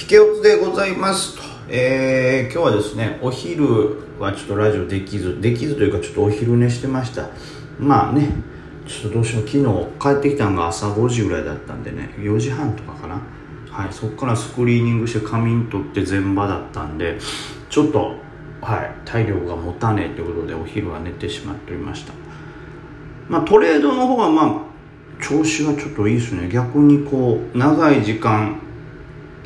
引け落ちでございます。と、えー、今日はですねお昼はちょっとラジオできずできずというかちょっとお昼寝してました。まあねちょっとどうしよう昨日帰ってきたのが朝5時ぐらいだったんでね4時半とかかな。はいそこからスクリーニングして仮眠取って全場だったんでちょっとはい体力が持たねえということでお昼は寝てしまっておりました。まあトレードの方はまあ調子はちょっといいですね。逆にこう長い時間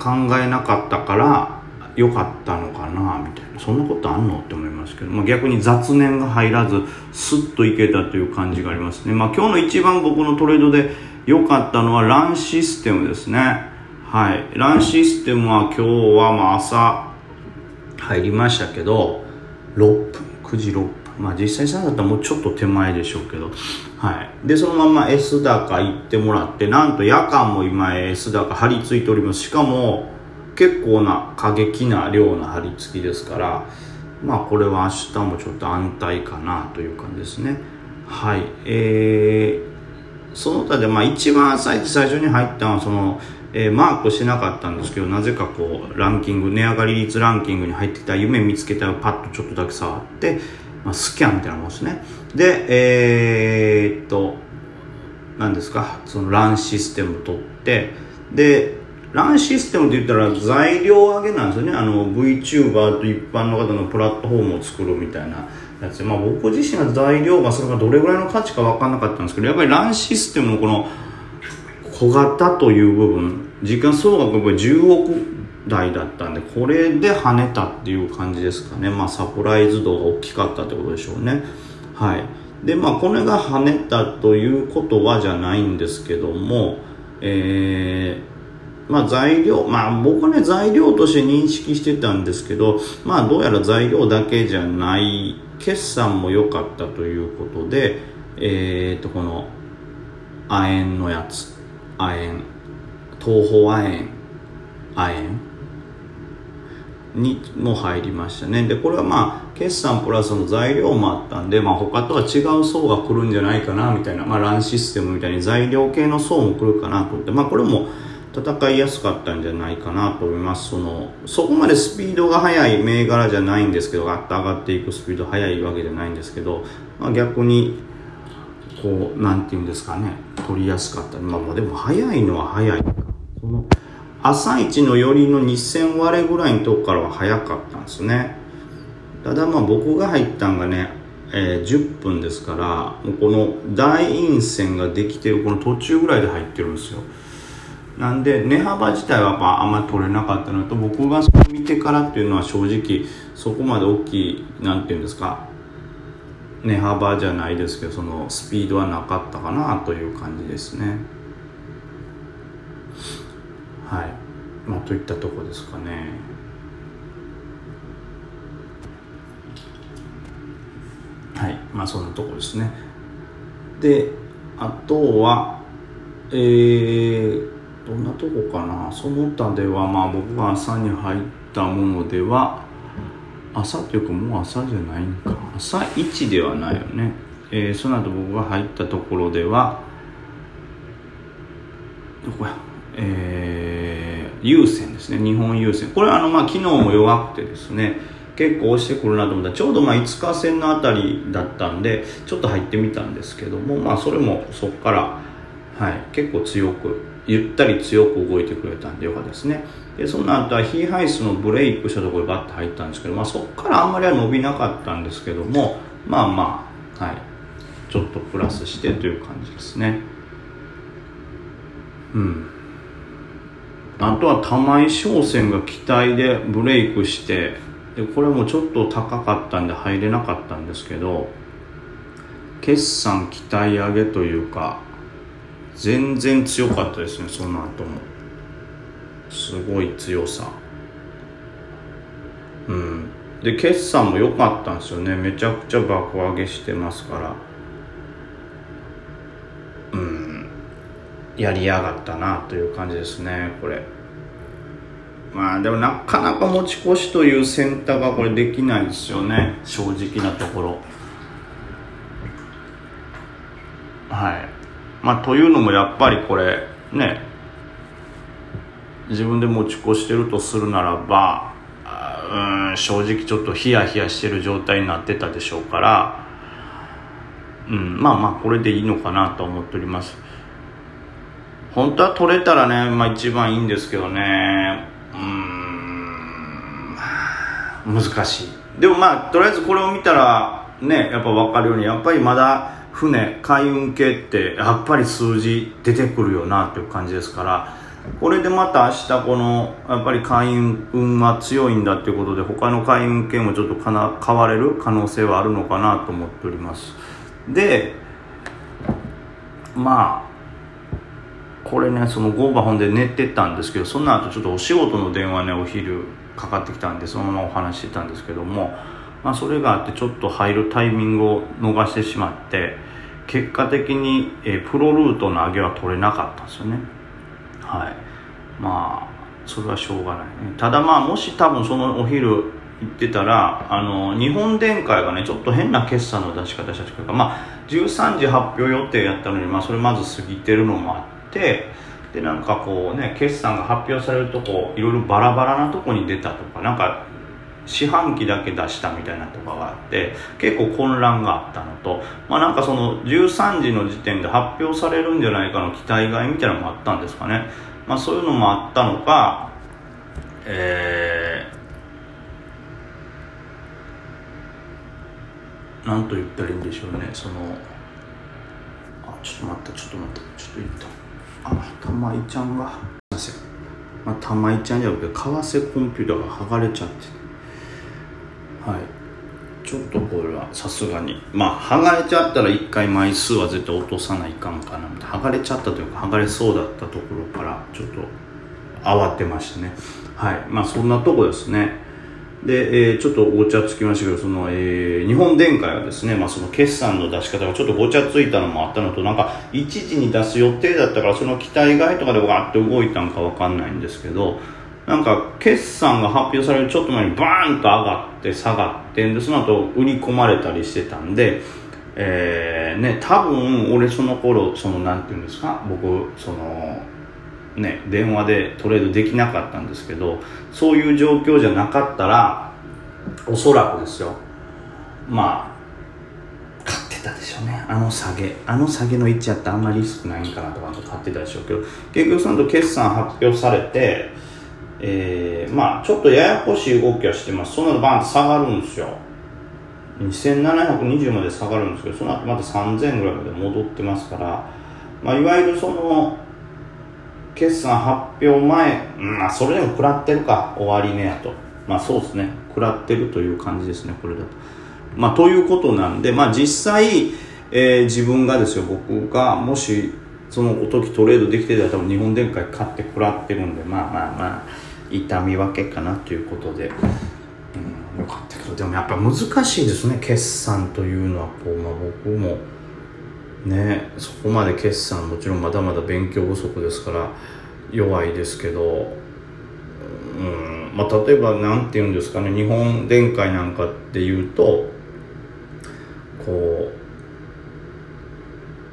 考えなかったから良かったのかなみたいな。そんなことあんの？って思いますけど、まあ、逆に雑念が入らずスッといけたという感じがありますね、まあ、今日の一番僕のトレードで良かったのはランシステムですね。はい。ランシステムは今日はまあ朝入りましたけど6分9時6分。まあ実際さだったらもうちょっと手前でしょうけど。はい。でそのまま S 高行ってもらってなんと夜間も今 S 高張り付いております。しかも結構な過激な量の張り付きですからまあこれは明日もちょっと安泰かなという感じですね。はい。えー、その他でまあ一番最初に入ったのはそのえー、マークしてなかったんですけどなぜかこうランキング値上がり率ランキングに入ってきた夢見つけたをパッとちょっとだけ触って、まあ、スキャンみたいなもんですね。でえー、っと何ですか？そのランシステム取ってでランシステムって言ったら材料上げなんですよね。あの VTuber と一般の方のプラットフォームを作るみたいなやつ、まあ、僕自身が材料がそれがどれぐらいの価値か分かんなかったんですけどやっぱりランシステムのこの小型という部分時間総額やっぱり10億台だったんでこれで跳ねたっていう感じですかね。まあサプライズ度が大きかったってことでしょうね。はい。でまあこれが跳ねたということはじゃないんですけどもえー、まあ材料まあ僕ね材料として認識してたんですけどまあどうやら材料だけじゃない決算も良かったということでえっ、ー、とこの亜鉛のやつ。亜鉛。東方亜鉛。亜鉛。にも入りましたね。でこれはまあ決算プラスの材料もあったんで、まあ、他とは違う層が来るんじゃないかなみたいな、まあ、ランシステムみたいに材料系の層も来るかなと思って、まあ、これも戦いやすかったんじゃないかなと思います。そのそこまでスピードが速い銘柄じゃないんですけどガッと上がっていくスピード速いわけじゃないんですけど、まあ、逆にこうなんていうんですかね取りやすかった。まあでも速いのは速い。その朝一の寄りの2000割れぐらいのとこからは早かったんですね。ただまあ僕が入ったんがね、えー、10分ですからもうこの大陰線ができてるこの途中ぐらいで入ってるんですよ。なんで値幅自体はやっぱあんまり取れなかったのと僕がそれ見てからっていうのは正直そこまで大きい何て言うんですか値幅じゃないですけどそのスピードはなかったかなという感じですね。はい。まあといったとこですかね。はい。まあそんなとこですね。であとはえー、どんなとこかな。その他ではまあ僕が朝に入ったものでは朝というかもう朝じゃないんか。朝1ではないよね、えー、その後僕が入ったところではどこや？えー、優先ですね。日本優先これはあの、まあ、昨日も弱くてですね結構押してくるなと思った。らちょうどまあ5日線のあたりだったんでちょっと入ってみたんですけどもまあそれもそこから、はい、結構強くゆったり強く動いてくれたんでよかったですね。でその後はヒーハイスのブレイクしたところでバッと入ったんですけど、まあ、そこからあんまりは伸びなかったんですけどもまあまあはいちょっとプラスしてという感じですね。うん。あとは玉井商船が期待でブレイクしてでこれもちょっと高かったんで入れなかったんですけど決算期待上げというか全然強かったですねその後も。すごい強さ。うん。で決算も良かったんですよね。めちゃくちゃ爆上げしてますから。うん。やりやがったなという感じですねこれ。まあでもなかなか持ち越しという選択はこれできないですよね。正直なところ。はい。まあというのもやっぱりこれね。自分で持ち越してるとするならばうん正直ちょっとヒヤヒヤしてる状態になってたでしょうから、うん、まあまあこれでいいのかなと思っております。本当は取れたらね、まあ一番いいんですけどね。うん。難しい。でもまあとりあえずこれを見たらねやっぱ分かるようにやっぱりまだ船海運系ってやっぱり数字出てくるよなっていう感じですからこれでまた明日このやっぱり海運は強いんだっていうことで他の海運系もちょっとかな買われる可能性はあるのかなと思っております。でまあこれねそのゴーバ本で寝てたんですけどその後ちょっとお仕事の電話ねお昼かかってきたんでそのままお話ししてたんですけどもまあ、それがあってちょっと入るタイミングを逃してしまって結果的に、えプロルートの上げは取れなかったんですよね。はい。まあそれはしょうがないね。ただまあもし多分そのお昼行ってたらあの日本電解がねちょっと変な決算の出し方したというかまあ13時発表予定やったのにまあそれまず過ぎてるのもあってでなんかこうね決算が発表されるとこいろいろバラバラなとこに出たとかなんか四半期だけ出したみたいなとかがあって結構混乱があったのとまあなんかその13時の時点で発表されるんじゃないかの期待外みたいなのもあったんですかね。まあそういうのもあったのかえー、なんと言ったらいいんでしょうね。そのあちょっと待ってちょっと待ってちょっと言った。あ玉井ちゃんが。すいません。まあ、玉井ちゃんじゃなくて為替コンピューターが剥がれちゃって。はい。ちょっとこれはさすがに。まあ剥がれちゃったら1回枚数は絶対落とさないかんかな剥がれちゃったというか剥がれそうだったところからちょっと慌てましたね。はい。まあそんなとこですね。で、えー、ちょっとごちゃつきましたけど、その、えー、日本電解はですね、まあその決算の出し方がちょっとごちゃついたのもあったのと、なんか、1時に出す予定だったから、その期待外とかでわーって動いたんかわかんないんですけど、なんか決算が発表されるちょっと前にバーンと上がって下がってでその後売り込まれたりしてたんで、えー、ね多分俺その頃そのなんていうんですか僕そのね電話でトレードできなかったんですけどそういう状況じゃなかったらおそらくですよ。まあ買ってたでしょうね。あの下げ。あの下げの位置やったらあんまりリスクないんかなとか買ってたでしょうけど。結局その後決算発表されてえー、まあちょっとややこしい動きはしてます。そのバーンと下がるんですよ。2720まで下がるんですけどその後また3000ぐらいまで戻ってますから、まあ、いわゆるその決算発表前、まあ、それでも食らってるか終わりねやと。まあそうですね。食らってるという感じですねこれだと。まあということなんでまあ実際、えー、自分がですよ僕がもしその時トレードできてたら多分日本電解買って食らってるんでまあまあまあ痛み分けかなということで、うん、よかったけどでもやっぱ難しいですね決算というのは。こう、まあ、僕もねそこまで決算もちろんまだまだ勉強不足ですから弱いですけど、うんまあ、例えば何て言うんですかね日本電解なんかっていうとこ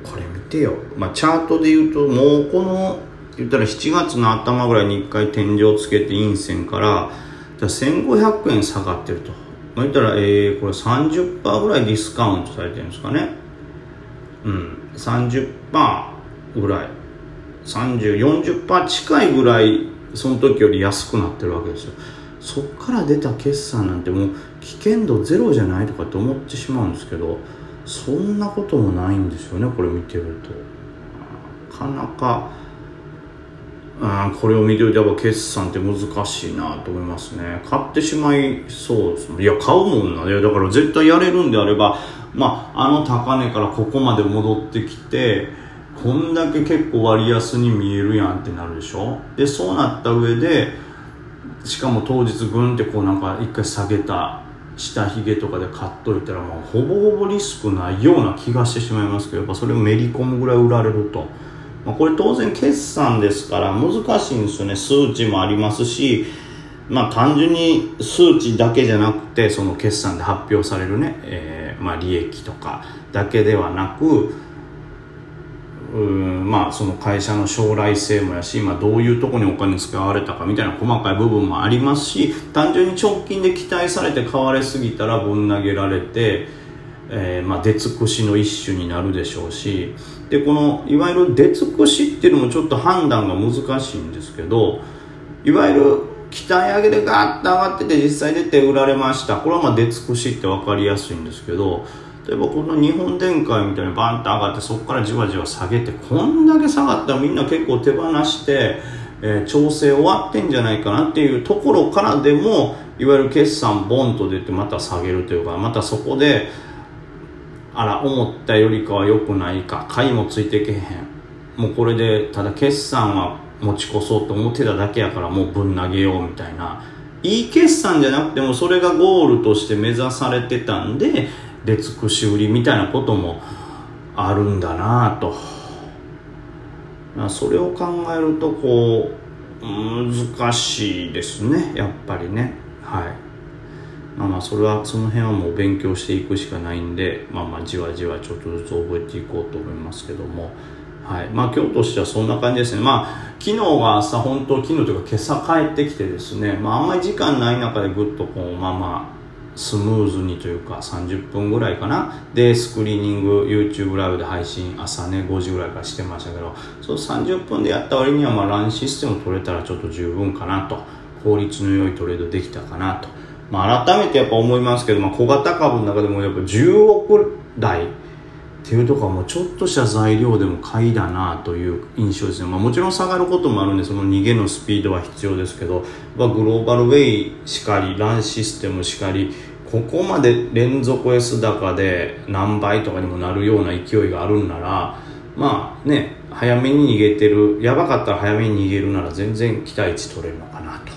うこれ見てよ、まあ、チャートで言うともうこの言ったら7月の頭ぐらいに1回天井つけて陰線からじゃ1500円下がってると。まあ、言ったら、えー、これ30%ぐらいディスカウントされてるんですかね。うん、30%ぐらい。30、40%近いぐらい、その時より安くなってるわけですよ。そっから出た決算なんてもう危険度ゼロじゃないとかって思ってしまうんですけど、そんなこともないんですよね、これ見てると。なかなか、うん、これを見てるとやっぱ決算って難しいなと思いますね買ってしまいそうですいや買うもんなだから絶対やれるんであればまああの高値からここまで戻ってきてこんだけ結構割安に見えるやんってなるでしょ？でそうなった上でしかも当日グンってこうなんか一回下げた下髭とかで買っといたらもうほぼほぼリスクないような気がしてしまいますけどやっぱそれをめり込むぐらい売られると。まあ、これ当然決算ですから難しいんですよね数値もありますしまあ単純に数値だけじゃなくてその決算で発表されるね、えー、まあ利益とかだけではなくうんまあその会社の将来性もやし今どういうとこにお金使われたかみたいな細かい部分もありますし単純に直近で期待されて買われすぎたらぶん投げられて、えー、まあ出尽くしの一種になるでしょうしでこのいわゆる出尽くしっていうのもちょっと判断が難しいんですけどいわゆる期待上げでガーッと上がってて実際出て売られました。これはまあ出尽くしって分かりやすいんですけど例えばこの日本電解みたいにバンと上がってそこからじわじわ下げてこんだけ下がったらみんな結構手放して、えー、調整終わってんじゃないかなっていうところからでもいわゆる決算ボンと出てまた下げるというかまたそこであら思ったよりかは良くないか買いもついてけへん。もうこれでただ決算は持ち越そうと思ってただけやからもうぶん投げようみたいな。いい決算じゃなくてもそれがゴールとして目指されてたんで出尽くし売りみたいなこともあるんだなと。それを考えるとこう難しいですね。やっぱりね。はい。まあまあそれはその辺はもう勉強していくしかないんでまあまあじわじわちょっとずつ覚えていこうと思いますけども。はい。まあ今日としてはそんな感じですね。まあ昨日が朝本当昨日というか今朝帰ってきてですね。まああんまり時間ない中でぐっとこうまあまあスムーズにというか30分ぐらいかな。でスクリーニング YouTube ライブで配信朝ね5時ぐらいからしてましたけどそう30分でやった割にはまあランシステム取れたらちょっと十分かなと。効率の良いトレードできたかなと、まあ、改めてやっぱ思いますけど、まあ、小型株の中でもやっぱ10億台っていうとこはもうちょっとした材料でも買いだなという印象ですね、まあ、もちろん下がることもあるんでその逃げのスピードは必要ですけど、まあ、グローバルウェイしかりランシステムしかりここまで連続 S 高で何倍とかにもなるような勢いがあるんならまあね早めに逃げてるやばかったら早めに逃げるなら全然期待値取れるのかなと。